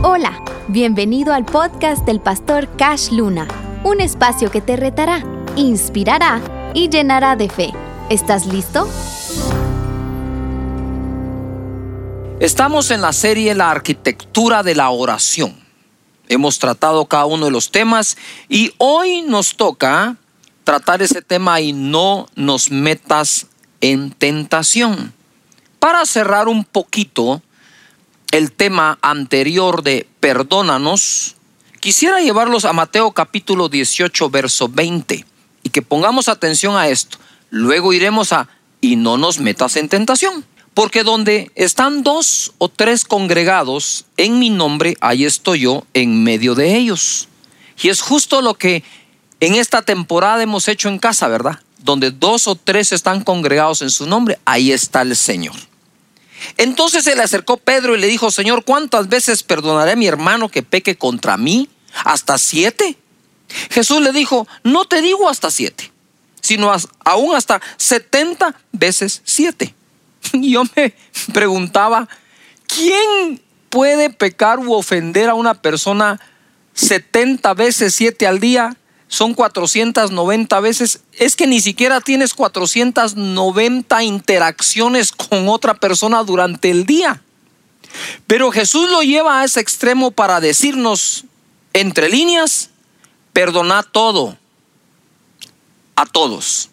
Hola, bienvenido al podcast del pastor Cash Luna, un espacio que te retará, inspirará y llenará de fe. ¿Estás listo? Estamos en la serie La arquitectura de la oración. Hemos tratado cada uno de los temas y hoy nos toca tratar ese tema y no nos metas en tentación. Para cerrar un poquito el tema anterior de perdónanos, quisiera llevarlos a Mateo capítulo 18, verso 20, y que pongamos atención a esto. Luego iremos a, y no nos metas en tentación. Porque donde están dos o tres congregados en mi nombre, ahí estoy yo en medio de ellos. Y es justo lo que en esta temporada hemos hecho en casa, ¿verdad? Donde dos o tres están congregados en su nombre, ahí está el Señor. Entonces se le acercó Pedro y le dijo, Señor, ¿cuántas veces perdonaré a mi hermano que peque contra mí? ¿Hasta siete? Jesús le dijo, no te digo hasta siete, sino aún hasta setenta veces siete. Y yo me preguntaba, ¿quién puede pecar u ofender a una persona setenta veces siete al día? Son 490 veces, es que ni siquiera tienes 490 interacciones con otra persona durante el día. Pero Jesús lo lleva a ese extremo para decirnos, entre líneas, perdona todo, a todos.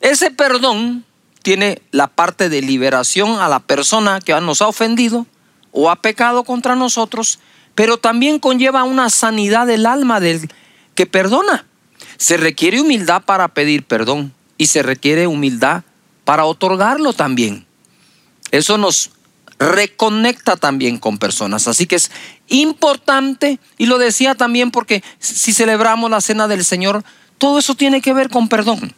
Ese perdón tiene la parte de liberación a la persona que nos ha ofendido o ha pecado contra nosotros, pero también conlleva una sanidad del alma del perdona. Se requiere humildad para pedir perdón y se requiere humildad para otorgarlo también. Eso nos reconecta también con personas. Así que es importante, y lo decía también porque si celebramos la cena del Señor, todo eso tiene que ver con perdón,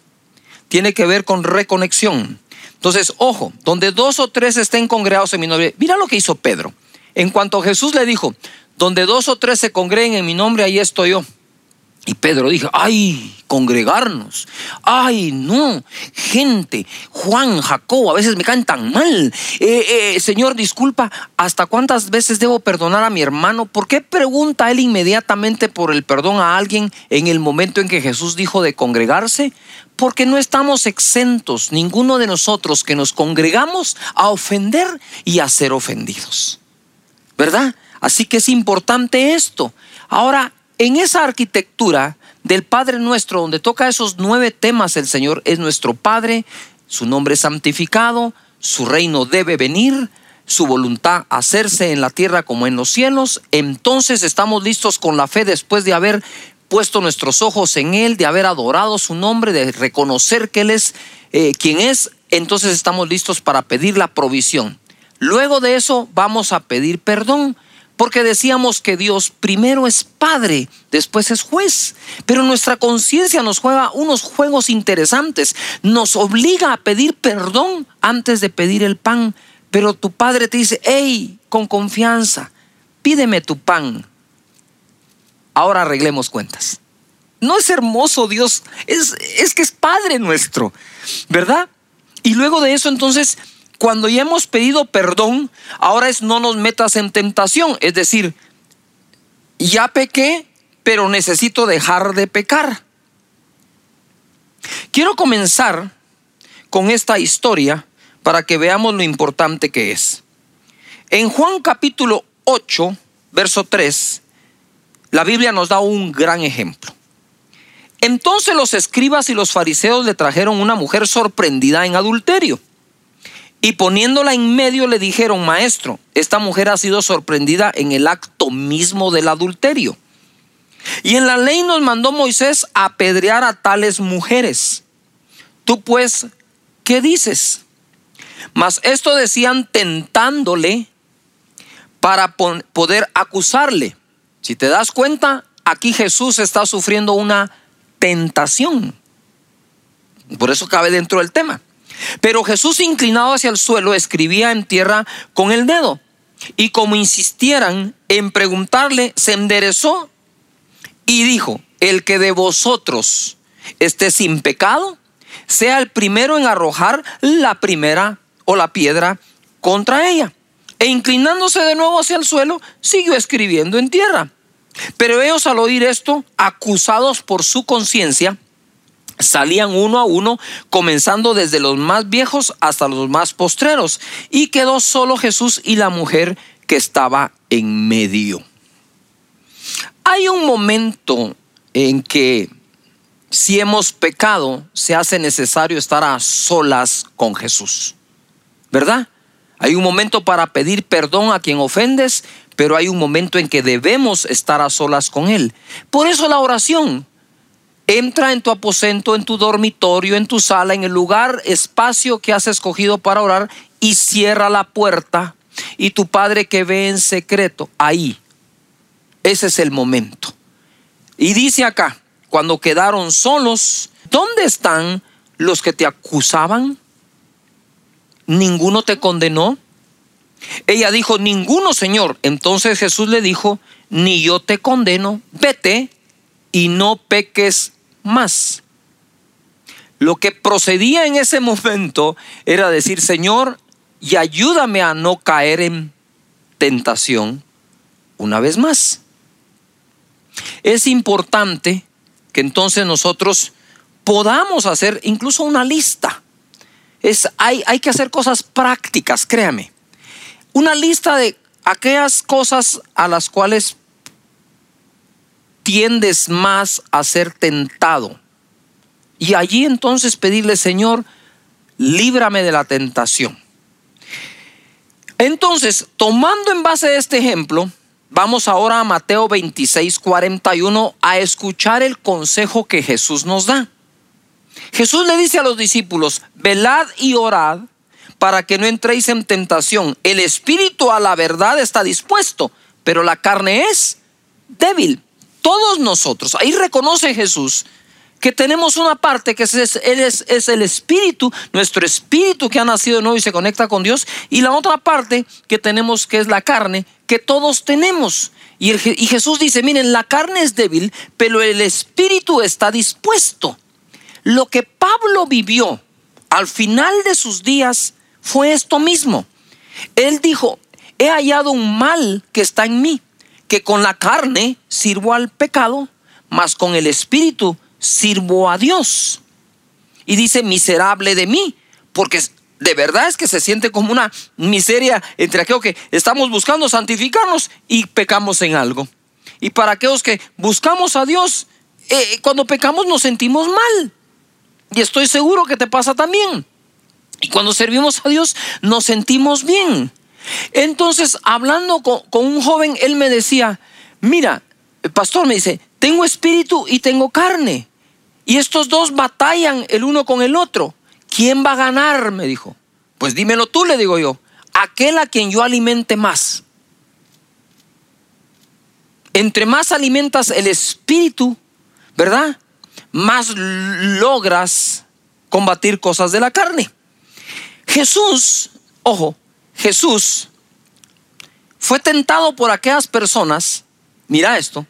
tiene que ver con reconexión. Entonces, ojo, donde dos o tres estén congregados en mi nombre, mira lo que hizo Pedro. En cuanto Jesús le dijo, donde dos o tres se congreguen en mi nombre, ahí estoy yo. Y Pedro dijo, ay, congregarnos, ay, no, gente, Juan, Jacobo, a veces me caen tan mal. Eh, eh, señor, disculpa, ¿hasta cuántas veces debo perdonar a mi hermano? ¿Por qué pregunta él inmediatamente por el perdón a alguien en el momento en que Jesús dijo de congregarse? Porque no estamos exentos, ninguno de nosotros que nos congregamos, a ofender y a ser ofendidos. ¿Verdad? Así que es importante esto. Ahora, en esa arquitectura del Padre nuestro, donde toca esos nueve temas, el Señor es nuestro Padre, su nombre es santificado, su reino debe venir, su voluntad hacerse en la tierra como en los cielos, entonces estamos listos con la fe después de haber puesto nuestros ojos en Él, de haber adorado su nombre, de reconocer que Él es eh, quien es, entonces estamos listos para pedir la provisión. Luego de eso vamos a pedir perdón. Porque decíamos que Dios primero es Padre, después es juez. Pero nuestra conciencia nos juega unos juegos interesantes. Nos obliga a pedir perdón antes de pedir el pan. Pero tu Padre te dice, hey, con confianza, pídeme tu pan. Ahora arreglemos cuentas. No es hermoso Dios, es, es que es Padre nuestro, ¿verdad? Y luego de eso entonces cuando ya hemos pedido perdón, ahora es no nos metas en tentación. Es decir, ya pequé, pero necesito dejar de pecar. Quiero comenzar con esta historia para que veamos lo importante que es. En Juan capítulo 8, verso 3, la Biblia nos da un gran ejemplo. Entonces los escribas y los fariseos le trajeron una mujer sorprendida en adulterio. Y poniéndola en medio le dijeron, maestro, esta mujer ha sido sorprendida en el acto mismo del adulterio. Y en la ley nos mandó Moisés a apedrear a tales mujeres. Tú pues, ¿qué dices? Mas esto decían tentándole para poder acusarle. Si te das cuenta, aquí Jesús está sufriendo una tentación. Por eso cabe dentro del tema. Pero Jesús inclinado hacia el suelo escribía en tierra con el dedo. Y como insistieran en preguntarle, se enderezó y dijo, el que de vosotros esté sin pecado, sea el primero en arrojar la primera o la piedra contra ella. E inclinándose de nuevo hacia el suelo, siguió escribiendo en tierra. Pero ellos al oír esto, acusados por su conciencia, salían uno a uno, comenzando desde los más viejos hasta los más postreros, y quedó solo Jesús y la mujer que estaba en medio. Hay un momento en que si hemos pecado, se hace necesario estar a solas con Jesús. ¿Verdad? Hay un momento para pedir perdón a quien ofendes, pero hay un momento en que debemos estar a solas con Él. Por eso la oración. Entra en tu aposento, en tu dormitorio, en tu sala, en el lugar, espacio que has escogido para orar y cierra la puerta. Y tu Padre que ve en secreto, ahí. Ese es el momento. Y dice acá, cuando quedaron solos, ¿dónde están los que te acusaban? ¿Ninguno te condenó? Ella dijo, ninguno, Señor. Entonces Jesús le dijo, ni yo te condeno, vete y no peques más. Lo que procedía en ese momento era decir, Señor, y ayúdame a no caer en tentación una vez más. Es importante que entonces nosotros podamos hacer incluso una lista. Es, hay, hay que hacer cosas prácticas, créame. Una lista de aquellas cosas a las cuales tiendes más a ser tentado. Y allí entonces pedirle, Señor, líbrame de la tentación. Entonces, tomando en base este ejemplo, Vamos ahora a Mateo 26, 41 a escuchar el consejo que Jesús nos da. Jesús le dice a los discípulos, velad y orad para que no entréis en tentación. El espíritu a la verdad está dispuesto, pero la carne es débil. Todos nosotros, ahí reconoce Jesús que tenemos una parte que es, el espíritu, nuestro espíritu que ha nacido de nuevo y se conecta con Dios, y la otra parte que tenemos que es la carne, que todos tenemos. Y, y Jesús dice, miren, la carne es débil, pero el espíritu está dispuesto. Lo que Pablo vivió al final de sus días fue esto mismo. Él dijo, he hallado un mal que está en mí, que con la carne sirvo al pecado, mas con el espíritu sirvo a Dios. Y dice, miserable de mí, porque de verdad es que se siente como una miseria entre aquellos que estamos buscando santificarnos y pecamos en algo. Y para aquellos que buscamos a Dios, eh, cuando pecamos nos sentimos mal. Y estoy seguro que te pasa también. Y cuando servimos a Dios nos sentimos bien. Entonces, hablando con, un joven, él me decía, mira, el pastor me dice, tengo espíritu y tengo carne. Y estos dos batallan el uno con el otro. ¿Quién va a ganar? Me dijo. Pues dímelo tú, le digo yo. Aquel a quien yo alimente más. Entre más alimentas el espíritu, ¿verdad? Más logras combatir cosas de la carne. Jesús, ojo, Jesús fue tentado por aquellas personas, mira esto,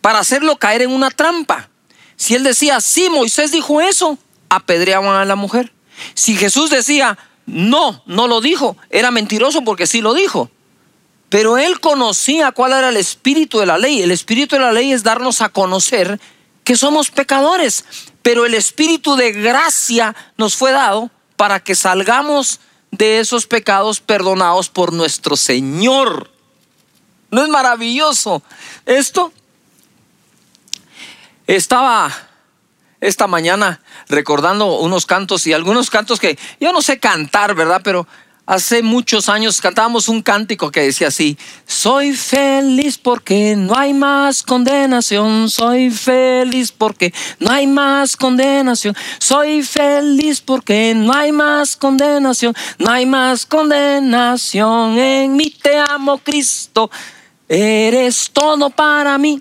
para hacerlo caer en una trampa. Si él decía, sí, Moisés dijo eso, apedreaban a la mujer. Si Jesús decía, no, no lo dijo, era mentiroso porque sí lo dijo. Pero él conocía cuál era el espíritu de la ley. El espíritu de la ley es darnos a conocer que somos pecadores. Pero el espíritu de gracia nos fue dado para que salgamos de esos pecados perdonados por nuestro Señor. ¿No es maravilloso esto? Estaba esta mañana recordando unos cantos y algunos cantos que yo no sé cantar, ¿verdad? Pero hace muchos años cantábamos un cántico que decía así, soy feliz porque no hay más condenación, soy feliz porque no hay más condenación, soy feliz porque no hay más condenación, no hay más condenación en mí, te amo Cristo, eres todo para mí.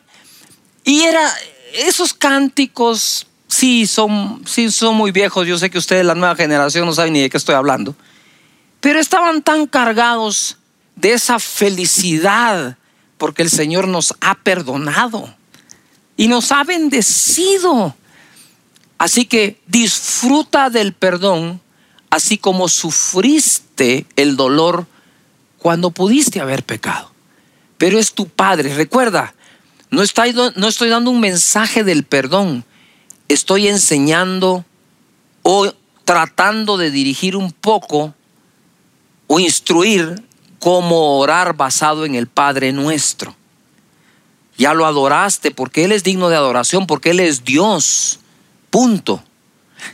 Y era esos cánticos sí son, sí son muy viejos. Yo sé que ustedes, la nueva generación, no saben ni de qué estoy hablando. Pero estaban tan cargados de esa felicidad porque el Señor nos ha perdonado y nos ha bendecido. Así que disfruta del perdón, así como sufriste el dolor cuando pudiste haber pecado. Pero es tu Padre. Recuerda, no estoy, dando un mensaje del perdón. Estoy enseñando o tratando de dirigir un poco o instruir cómo orar basado en el Padre nuestro. Ya lo adoraste porque Él es digno de adoración, porque Él es Dios. Punto.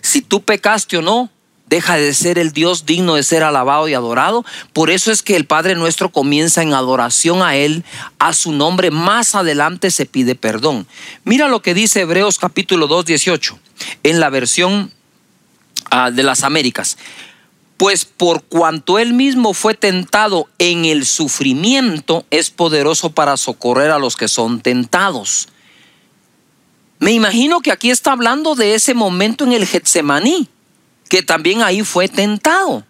Si tú pecaste o no, deja de ser el Dios digno de ser alabado y adorado. Por eso es que el Padre nuestro comienza en adoración a Él, a su nombre. Más adelante se pide perdón. Mira lo que dice Hebreos capítulo 2, 18, en la versión ah, de las Américas. Pues por cuanto Él mismo fue tentado en el sufrimiento, es poderoso para socorrer a los que son tentados. Me imagino que aquí está hablando de ese momento en el Getsemaní que también ahí fue tentado.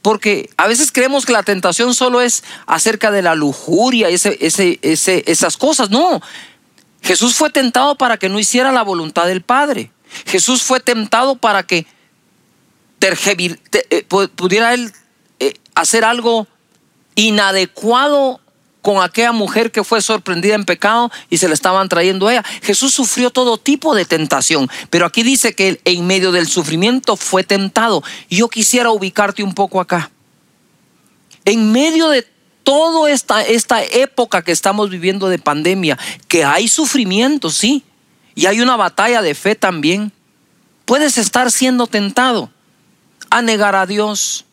Porque a veces creemos que la tentación solo es acerca de la lujuria, ese, ese, esas cosas. No, Jesús fue tentado para que no hiciera la voluntad del Padre. Jesús fue tentado para que pudiera él eh, hacer algo inadecuado con aquella mujer que fue sorprendida en pecado y se le estaban trayendo a ella. Jesús sufrió todo tipo de tentación, pero aquí dice que en medio del sufrimiento fue tentado. Yo quisiera ubicarte un poco acá. En medio de toda esta, esta época que estamos viviendo de pandemia, que hay sufrimiento, sí, y hay una batalla de fe también, puedes estar siendo tentado a negar a Dios,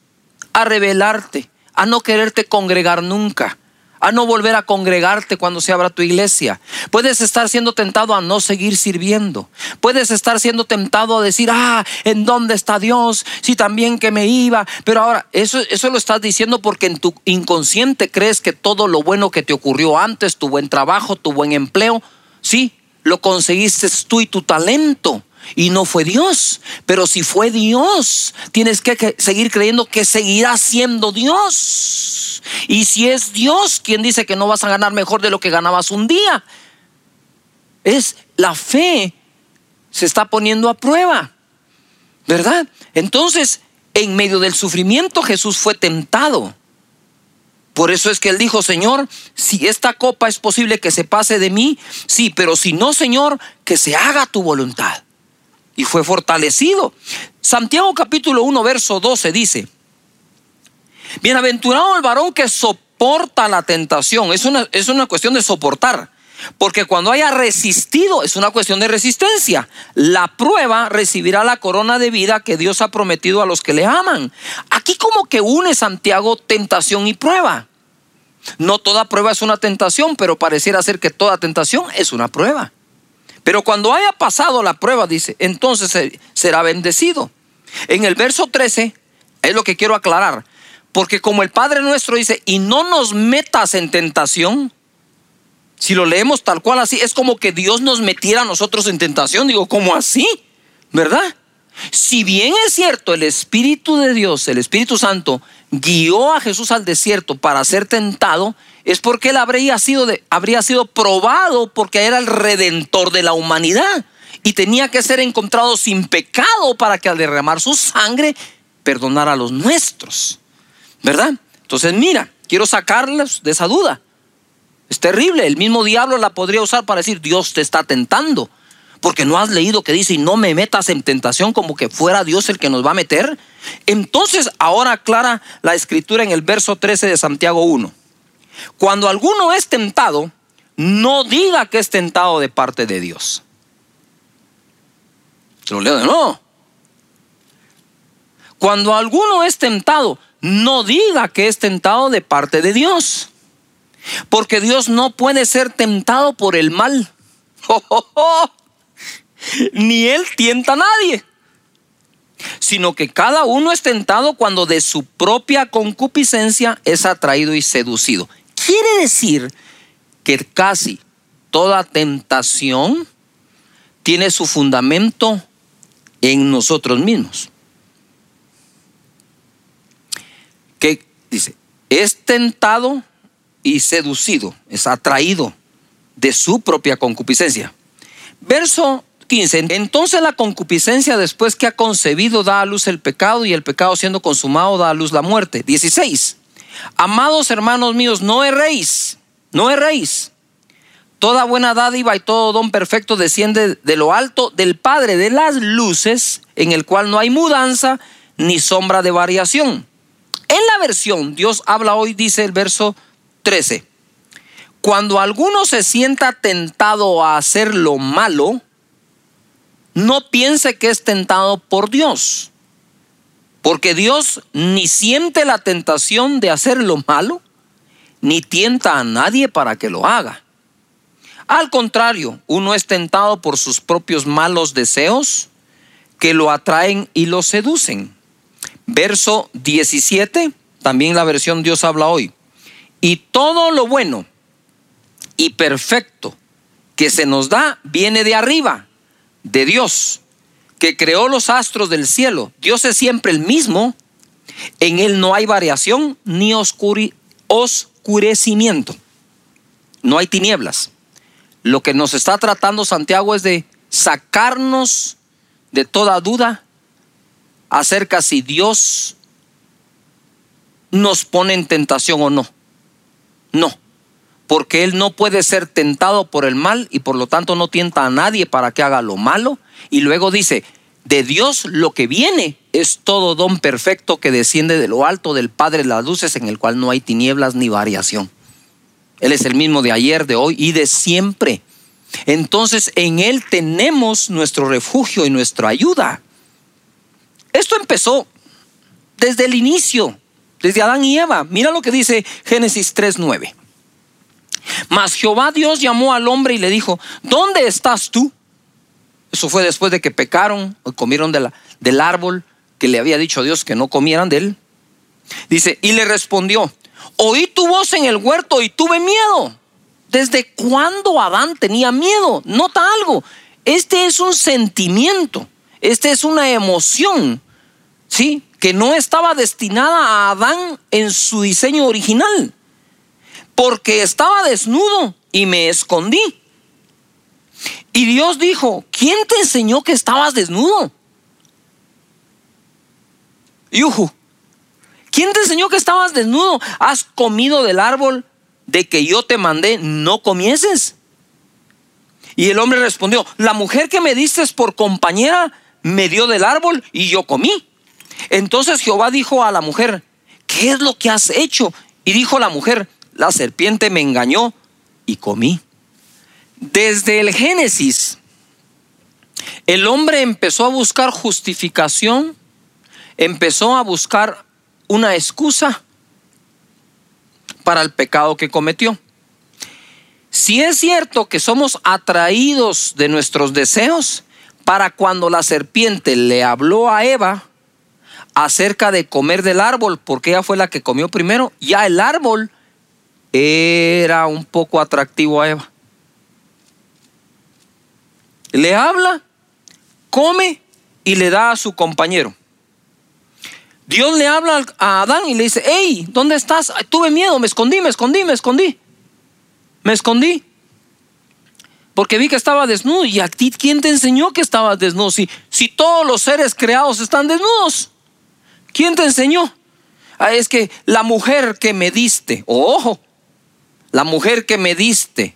a rebelarte, a no quererte congregar nunca a no volver a congregarte cuando se abra tu iglesia. Puedes estar siendo tentado a no seguir sirviendo. Puedes estar siendo tentado a decir, ah, ¿en dónde está Dios? Si también que me iba. Pero ahora, eso, eso lo estás diciendo porque en tu inconsciente crees que todo lo bueno que te ocurrió antes, tu buen trabajo, tu buen empleo, sí, lo conseguiste tú y tu talento y no fue Dios. Pero si fue Dios, tienes que seguir creyendo que seguirá siendo Dios. Y si es Dios quien dice que no vas a ganar mejor de lo que ganabas un día, es la fe se está poniendo a prueba. ¿Verdad? Entonces, en medio del sufrimiento Jesús fue tentado. Por eso es que él dijo, Señor, si esta copa es posible que se pase de mí, sí, pero si no, Señor, que se haga tu voluntad y fue fortalecido. Santiago capítulo 1, verso 12 dice, Bienaventurado el varón que soporta la tentación. Es una, es una cuestión de soportar. Porque cuando haya resistido es una cuestión de resistencia. La prueba recibirá la corona de vida que Dios ha prometido a los que le aman. Aquí como que une Santiago tentación y prueba. No toda prueba es una tentación, pero pareciera ser que toda tentación es una prueba. Pero cuando haya pasado la prueba, dice, entonces será bendecido. En el verso 13 es lo que quiero aclarar. Porque como el Padre nuestro dice, y no nos metas en tentación, si lo leemos tal cual así, es como que Dios nos metiera a nosotros en tentación. Digo, ¿cómo así? ¿Verdad? Si bien es cierto, el Espíritu de Dios, el Espíritu Santo, guió a Jesús al desierto para ser tentado, es porque él habría sido, habría sido probado porque era el redentor de la humanidad y tenía que ser encontrado sin pecado para que al derramar su sangre perdonara a los nuestros. ¿Verdad? Entonces mira, quiero sacarles de esa duda. Es terrible, el mismo diablo la podría usar para decir, Dios te está tentando. Porque no has leído que dice, y no me metas en tentación como que fuera Dios el que nos va a meter. Entonces ahora aclara la escritura en el verso 13 de Santiago 1. Cuando alguno es tentado, no diga que es tentado de parte de Dios. Lo leo de nuevo. Cuando alguno es tentado, no diga que es tentado de parte de Dios. Porque Dios no puede ser tentado por el mal. Ni Él tienta a nadie. Sino que cada uno es tentado cuando de su propia concupiscencia es atraído y seducido. Quiere decir que casi toda tentación tiene su fundamento en nosotros mismos. Que dice, es tentado y seducido, es atraído de su propia concupiscencia. Verso 15. Entonces la concupiscencia después que ha concebido da a luz el pecado y el pecado siendo consumado da a luz la muerte. 16. Amados hermanos míos, no erréis, no erréis. Toda buena dádiva y todo don perfecto desciende de lo alto del Padre de las luces, en el cual no hay mudanza ni sombra de variación. En la versión, Dios habla hoy, dice el verso 13. Cuando alguno se sienta tentado a hacer lo malo, no piense que es tentado por Dios. Porque Dios ni siente la tentación de hacer lo malo, ni tienta a nadie para que lo haga. Al contrario, uno es tentado por sus propios malos deseos que lo atraen y lo seducen. Verso 17, también la versión Dios habla hoy. Y todo lo bueno y perfecto que se nos da viene de arriba, de Dios, que creó los astros del cielo. Dios es siempre el mismo. En Él no hay variación ni oscurecimiento. No hay tinieblas. Lo que nos está tratando Santiago es de sacarnos de toda duda acerca si Dios nos pone en tentación o no. No porque él no puede ser tentado por el mal y por lo tanto no tienta a nadie para que haga lo malo. Y luego dice, de Dios lo que viene es todo don perfecto que desciende de lo alto del Padre de las luces en el cual no hay tinieblas ni variación. Él es el mismo de ayer, de hoy y de siempre. Entonces en Él tenemos nuestro refugio y nuestra ayuda. Esto empezó desde el inicio, desde Adán y Eva. Mira lo que dice Génesis 3.9. Mas Jehová Dios llamó al hombre y le dijo, ¿dónde estás tú? Eso fue después de que pecaron o comieron del árbol que le había dicho Dios que no comieran de él. Dice, y le respondió, oí tu voz en el huerto y tuve miedo. ¿Desde cuándo Adán tenía miedo? Nota algo, este es un sentimiento, este es una emoción, ¿sí? Que no estaba destinada a Adán en su diseño original porque estaba desnudo y me escondí. Y Dios dijo, ¿quién te enseñó que estabas desnudo? Yuhu, ¿quién te enseñó que estabas desnudo? ¿Has comido del árbol de que yo te mandé no comieses? Y el hombre respondió, la mujer que me diste por compañera me dio del árbol y yo comí. Entonces Jehová dijo a la mujer, ¿qué es lo que has hecho? Y dijo la mujer, la serpiente me engañó y comí. Desde el Génesis, el hombre empezó a buscar justificación, empezó a buscar una excusa para el pecado que cometió. Si es cierto que somos atraídos de nuestros deseos, para cuando la serpiente le habló a Eva acerca de comer del árbol, porque ella fue la que comió primero, ya el árbol era un poco atractivo a Eva. Le habla, come y le da a su compañero. Dios le habla a Adán y le dice, hey, ¿dónde estás? tuve miedo, me escondí, me escondí, me escondí. Me escondí. Porque vi que estaba desnudo. ¿Y a ti quién te enseñó que estabas desnudo? Si, si todos los seres creados están desnudos. ¿Quién te enseñó? Ah, es que la mujer que me diste, ojo, la mujer que me diste,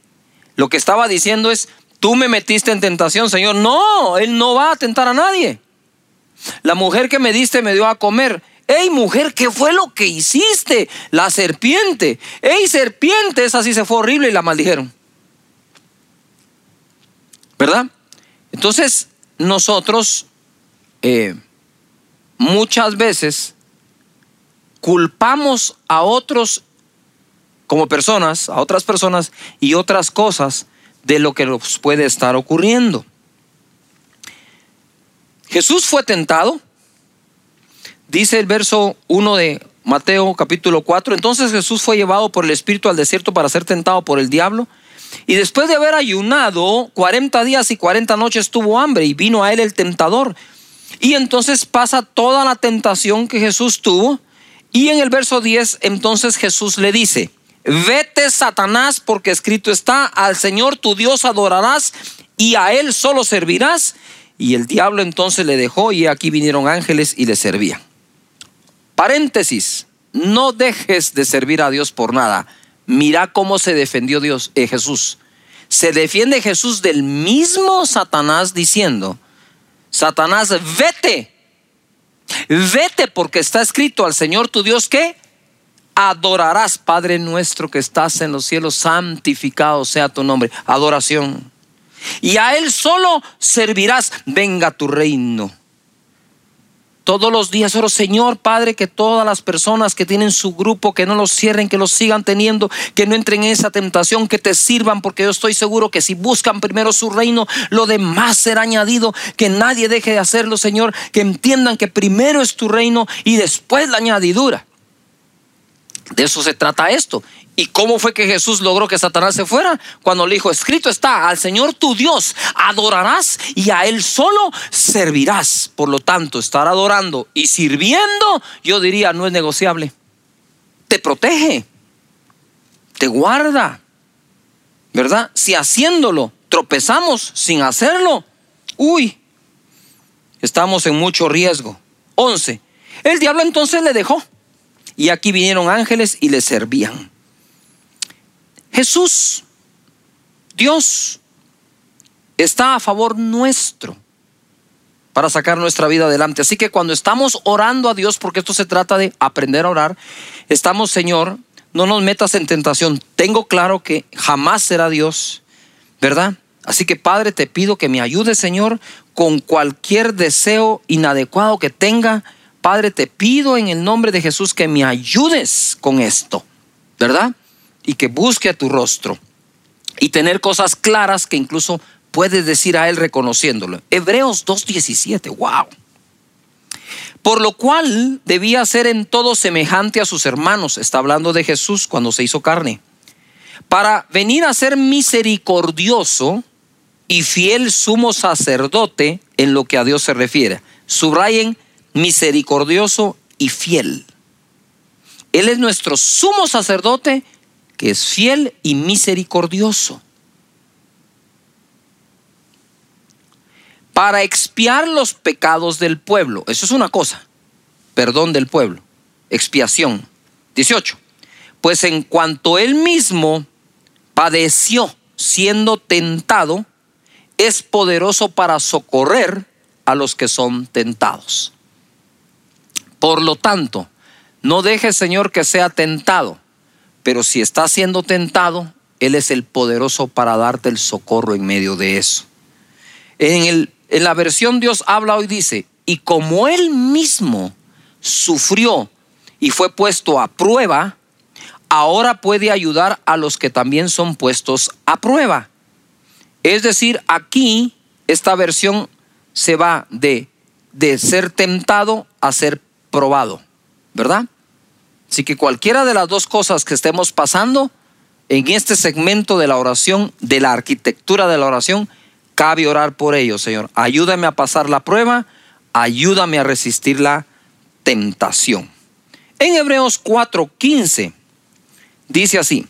lo que estaba diciendo es, tú me metiste en tentación, Señor. No, Él no va a tentar a nadie. La mujer que me diste me dio a comer. Ey, mujer, ¿qué fue lo que hiciste? La serpiente. Ey, serpiente, esa sí se fue horrible y la maldijeron. ¿Verdad? Entonces, nosotros eh, muchas veces culpamos a otros como personas, a otras personas y otras cosas de lo que nos puede estar ocurriendo. Jesús fue tentado, dice el verso 1 de Mateo capítulo 4, entonces Jesús fue llevado por el Espíritu al desierto para ser tentado por el diablo. Y después de haber ayunado 40 días y 40 noches tuvo hambre y vino a él el tentador. Y entonces pasa toda la tentación que Jesús tuvo. Y en el verso 10 entonces Jesús le dice, Vete, Satanás, porque escrito está, al Señor tu Dios adorarás y a Él solo servirás. Y el diablo entonces le dejó y aquí vinieron ángeles y le servían. Paréntesis. no dejes de servir a Dios por nada. Mira cómo se defendió Dios, eh, Jesús. Se defiende Jesús del mismo Satanás diciendo, Satanás, vete, vete porque está escrito al Señor tu Dios que adorarás, Padre nuestro que estás en los cielos, santificado sea tu nombre. Adoración. Y a Él solo servirás, venga tu reino. Todos los días oro, Señor Padre, que todas las personas que tienen su grupo, que no los cierren, que los sigan teniendo, que no entren en esa tentación, que te sirvan, porque yo estoy seguro que si buscan primero su reino, lo demás será añadido, que nadie deje de hacerlo, Señor, que entiendan que primero es tu reino y después la añadidura. De eso se trata esto. ¿Y cómo fue que Jesús logró que Satanás se fuera? Cuando le dijo, escrito está, al Señor tu Dios adorarás y a Él solo servirás. Por lo tanto, estar adorando y sirviendo, yo diría, no es negociable. Te protege, te guarda, ¿verdad? Si haciéndolo tropezamos sin hacerlo, uy, estamos en mucho riesgo. 11. El diablo entonces le dejó y aquí vinieron ángeles y le servían. Jesús, Dios, está a favor nuestro para sacar nuestra vida adelante. Así que cuando estamos orando a Dios, porque esto se trata de aprender a orar, estamos, Señor, no nos metas en tentación. Tengo claro que jamás será Dios, ¿verdad? Así que Padre, te pido que me ayudes, Señor, con cualquier deseo inadecuado que tenga Padre, te pido en el nombre de Jesús que me ayudes con esto, ¿verdad? Y que busque a tu rostro y tener cosas claras que incluso puedes decir a Él reconociéndolo. Hebreos 2.17, wow. Por lo cual debía ser en todo semejante a sus hermanos, está hablando de Jesús cuando se hizo carne, para venir a ser misericordioso y fiel sumo sacerdote en lo que a Dios se refiere. Subrayen misericordioso y fiel. Él es nuestro sumo sacerdote que es fiel y misericordioso. Para expiar los pecados del pueblo. Eso es una cosa. Perdón del pueblo. Expiación. 18. Pues en cuanto él mismo padeció siendo tentado, es poderoso para socorrer a los que son tentados. Por lo tanto, no dejes, Señor, que sea tentado, pero si está siendo tentado, Él es el poderoso para darte el socorro en medio de eso. En, el, en la versión Dios habla hoy dice, y como Él mismo sufrió y fue puesto a prueba, ahora puede ayudar a los que también son puestos a prueba. Es decir, aquí esta versión se va de, de ser tentado a ser probado, ¿verdad? Así que cualquiera de las dos cosas que estemos pasando en este segmento de la oración, de la arquitectura de la oración, cabe orar por ello, Señor. Ayúdame a pasar la prueba, ayúdame a resistir la tentación. En Hebreos 4:15 dice así,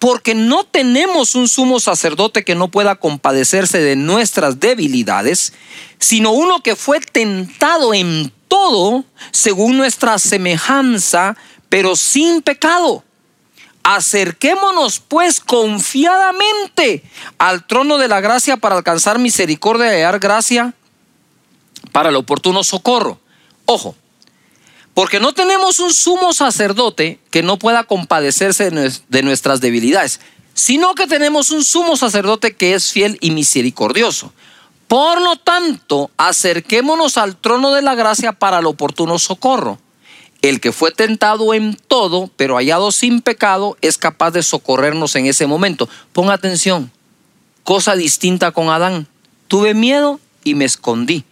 porque no tenemos un sumo sacerdote que no pueda compadecerse de nuestras debilidades, sino uno que fue tentado en todo según nuestra semejanza, pero sin pecado. Acerquémonos pues confiadamente al trono de la gracia para alcanzar misericordia y hallar gracia para el oportuno socorro. Ojo, porque no tenemos un sumo sacerdote que no pueda compadecerse de nuestras debilidades, sino que tenemos un sumo sacerdote que es fiel y misericordioso. Por lo tanto, acerquémonos al trono de la gracia para el oportuno socorro. El que fue tentado en todo, pero hallado sin pecado, es capaz de socorrernos en ese momento. Pon atención, cosa distinta con Adán. Tuve miedo y me escondí.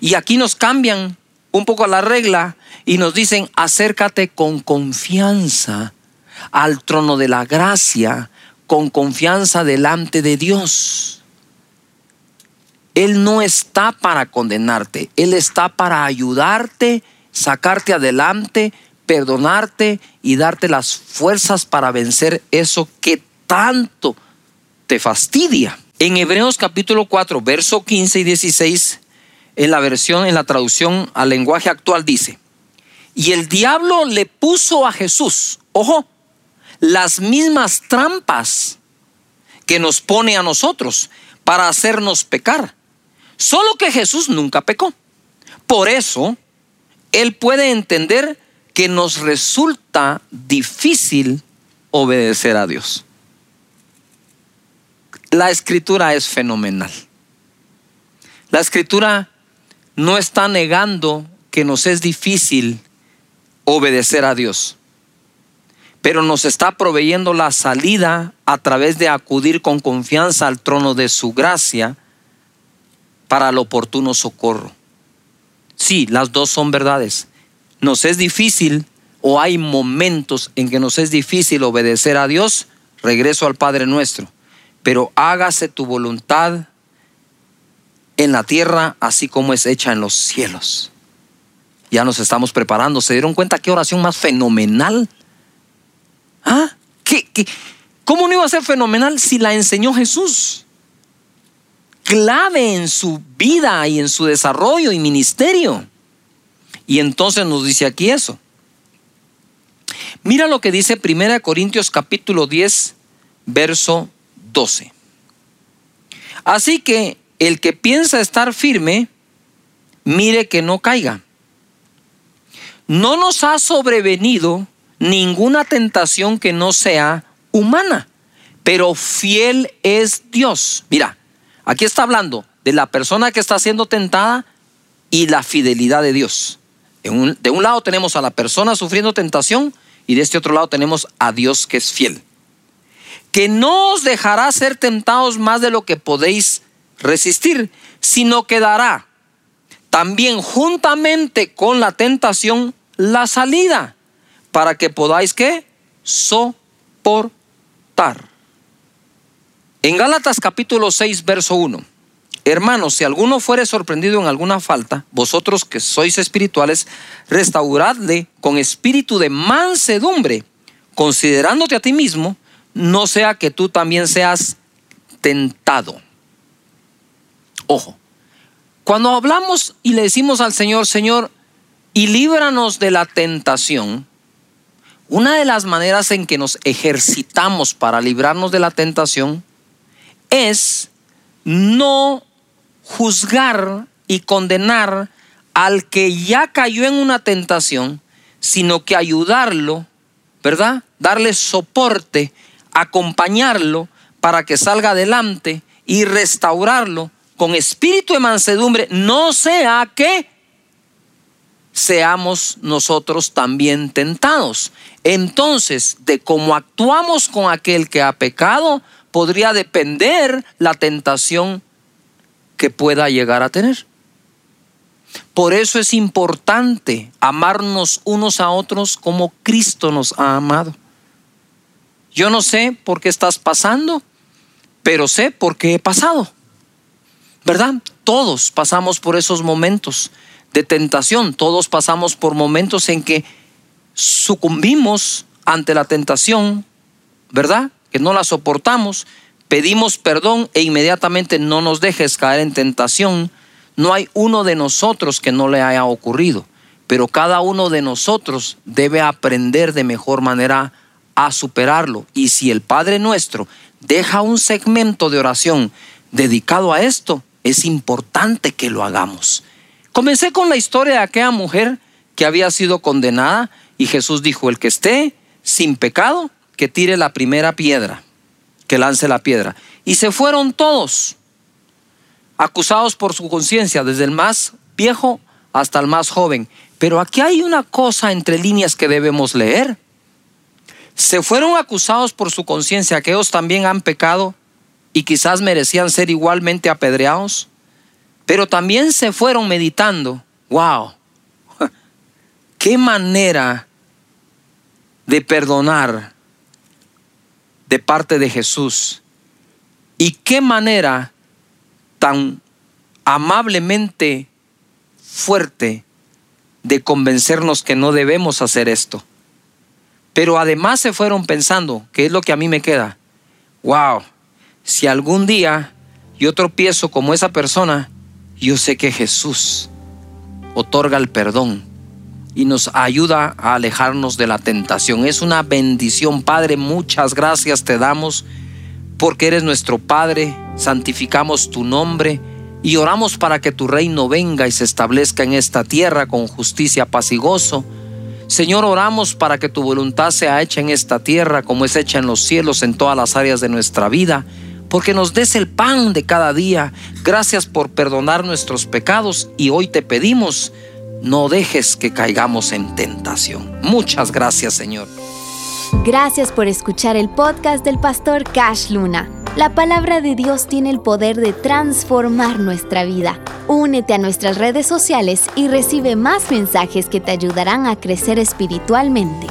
Y aquí nos cambian un poco la regla y nos dicen, acércate con confianza al trono de la gracia, con confianza delante de Dios. Él no está para condenarte, Él está para ayudarte, sacarte adelante, perdonarte y darte las fuerzas para vencer eso que tanto te fastidia. En Hebreos capítulo 4, verso 15 y 16, en la versión, en la traducción al lenguaje actual dice, Y el diablo le puso a Jesús, ojo, las mismas trampas que nos pone a nosotros para hacernos pecar. Solo que Jesús nunca pecó. Por eso, Él puede entender que nos resulta difícil obedecer a Dios. La escritura es fenomenal. La escritura no está negando que nos es difícil obedecer a Dios, pero nos está proveyendo la salida a través de acudir con confianza al trono de su gracia para el oportuno socorro. Sí, las dos son verdades. Nos es difícil o hay momentos en que nos es difícil obedecer a Dios, regreso al Padre nuestro, pero hágase tu voluntad en la tierra así como es hecha en los cielos. Ya nos estamos preparando. ¿Se dieron cuenta qué oración más fenomenal? ¿Ah? ¿Qué, qué? ¿Cómo no iba a ser fenomenal si la enseñó Jesús? Clave en su vida y en su desarrollo y ministerio. Y entonces nos dice aquí eso. Mira lo que dice 1 Corintios capítulo 10, verso 12. Así que el que piensa estar firme, mire que no caiga. No nos ha sobrevenido ninguna tentación que no sea humana, pero fiel es Dios. Mira, aquí está hablando de la persona que está siendo tentada y la fidelidad de Dios. De un, de un lado tenemos a la persona sufriendo tentación y de este otro lado tenemos a Dios que es fiel. Que no os dejará ser tentados más de lo que podéis resistir, sino que dará también juntamente con la tentación la salida para que podáis que soportar. En Gálatas capítulo 6, verso 1. Hermanos, si alguno fuere sorprendido en alguna falta, vosotros que sois espirituales, restauradle con espíritu de mansedumbre, considerándote a ti mismo, no sea que tú también seas tentado. Ojo, cuando hablamos y le decimos al Señor, Señor, y líbranos de la tentación, una de las maneras en que nos ejercitamos para librarnos de la tentación es no juzgar y condenar al que ya cayó en una tentación, sino que ayudarlo, ¿verdad? Darle soporte, acompañarlo para que salga adelante y restaurarlo con espíritu de mansedumbre, no sea que seamos nosotros también tentados. Entonces, de cómo actuamos con aquel que ha pecado, podría depender la tentación que pueda llegar a tener. Por eso es importante amarnos unos a otros como Cristo nos ha amado. Yo no sé por qué estás pasando, pero sé por qué he pasado. ¿Verdad? Todos pasamos por esos momentos de tentación, todos pasamos por momentos en que sucumbimos ante la tentación, ¿verdad? Que no la soportamos, pedimos perdón e inmediatamente no nos dejes caer en tentación. No hay uno de nosotros que no le haya ocurrido, pero cada uno de nosotros debe aprender de mejor manera a superarlo. Y si el Padre nuestro deja un segmento de oración dedicado a esto, es importante que lo hagamos. Comencé con la historia de aquella mujer que había sido condenada y Jesús dijo, el que esté sin pecado, que tire la primera piedra, que lance la piedra. Y se fueron todos acusados por su conciencia, desde el más viejo hasta el más joven. Pero aquí hay una cosa entre líneas que debemos leer. Se fueron acusados por su conciencia, que ellos también han pecado y quizás merecían ser igualmente apedreados, pero también se fueron meditando, wow, qué manera de perdonar de parte de Jesús y qué manera tan amablemente fuerte de convencernos que no debemos hacer esto. Pero además se fueron pensando, ¿qué es lo que a mí me queda? Wow, si algún día yo tropiezo como esa persona, yo sé que Jesús otorga el perdón y nos ayuda a alejarnos de la tentación. Es una bendición, Padre. Muchas gracias te damos porque eres nuestro Padre. Santificamos tu nombre y oramos para que tu reino venga y se establezca en esta tierra con justicia, paz y gozo. Señor, oramos para que tu voluntad sea hecha en esta tierra como es hecha en los cielos en todas las áreas de nuestra vida, porque nos des el pan de cada día. Gracias por perdonar nuestros pecados y hoy te pedimos, no dejes que caigamos en tentación. Muchas gracias, Señor. Gracias por escuchar el podcast del pastor Cash Luna. La palabra de Dios tiene el poder de transformar nuestra vida. Únete a nuestras redes sociales y recibe más mensajes que te ayudarán a crecer espiritualmente.